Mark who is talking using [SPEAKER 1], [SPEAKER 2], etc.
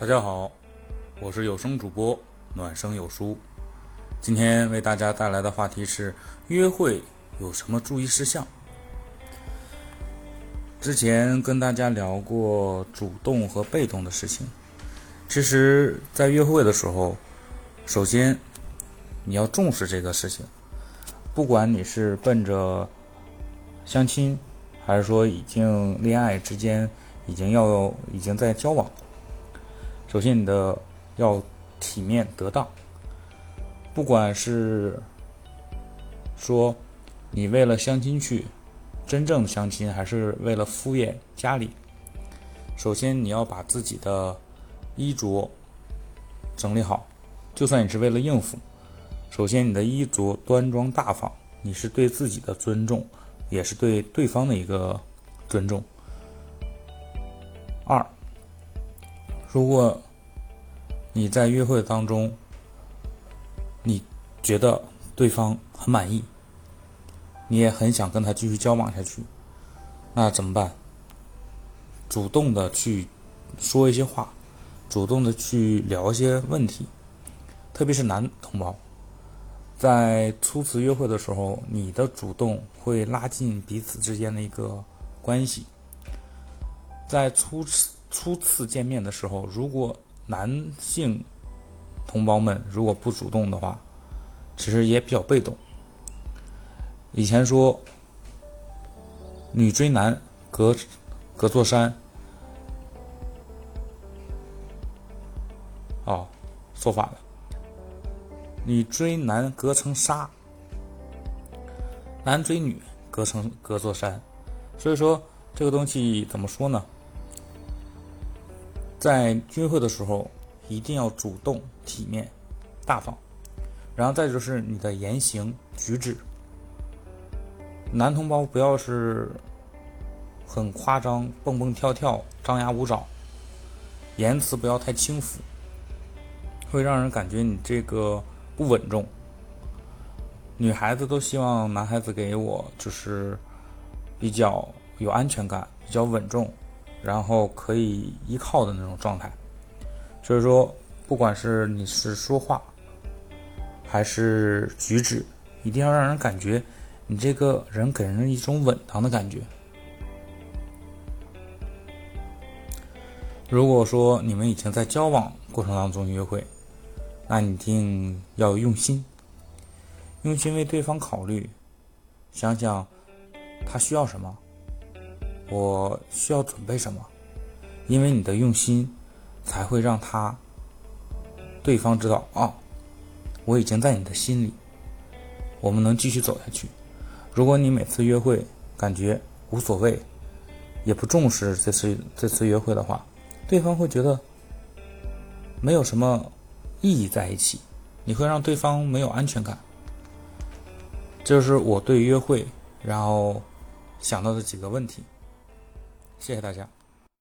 [SPEAKER 1] 大家好，我是有声主播暖声有书，今天为大家带来的话题是约会有什么注意事项。之前跟大家聊过主动和被动的事情，其实，在约会的时候，首先你要重视这个事情，不管你是奔着相亲，还是说已经恋爱之间已经要已经在交往，首先你的要体面得当，不管是说你为了相亲去。真正的相亲还是为了敷衍家里。首先，你要把自己的衣着整理好，就算你是为了应付。首先，你的衣着端庄大方，你是对自己的尊重，也是对对方的一个尊重。二，如果你在约会当中，你觉得对方很满意。你也很想跟他继续交往下去，那怎么办？主动的去说一些话，主动的去聊一些问题，特别是男同胞，在初次约会的时候，你的主动会拉近彼此之间的一个关系。在初次初次见面的时候，如果男性同胞们如果不主动的话，其实也比较被动。以前说，女追男隔隔座山，哦，说反了。女追男隔层纱，男追女隔层隔座山。所以说，这个东西怎么说呢？在约会的时候，一定要主动、体面、大方，然后再就是你的言行举止。男同胞不要是很夸张、蹦蹦跳跳、张牙舞爪，言辞不要太轻浮，会让人感觉你这个不稳重。女孩子都希望男孩子给我就是比较有安全感、比较稳重，然后可以依靠的那种状态。所以说，不管是你是说话还是举止，一定要让人感觉。你这个人给人一种稳当的感觉。如果说你们已经在交往过程当中约会，那你一定要用心，用心为对方考虑，想想他需要什么，我需要准备什么，因为你的用心，才会让他对方知道啊，我已经在你的心里，我们能继续走下去。如果你每次约会感觉无所谓，也不重视这次这次约会的话，对方会觉得没有什么意义在一起，你会让对方没有安全感。这是我对约会然后想到的几个问题。谢谢大家。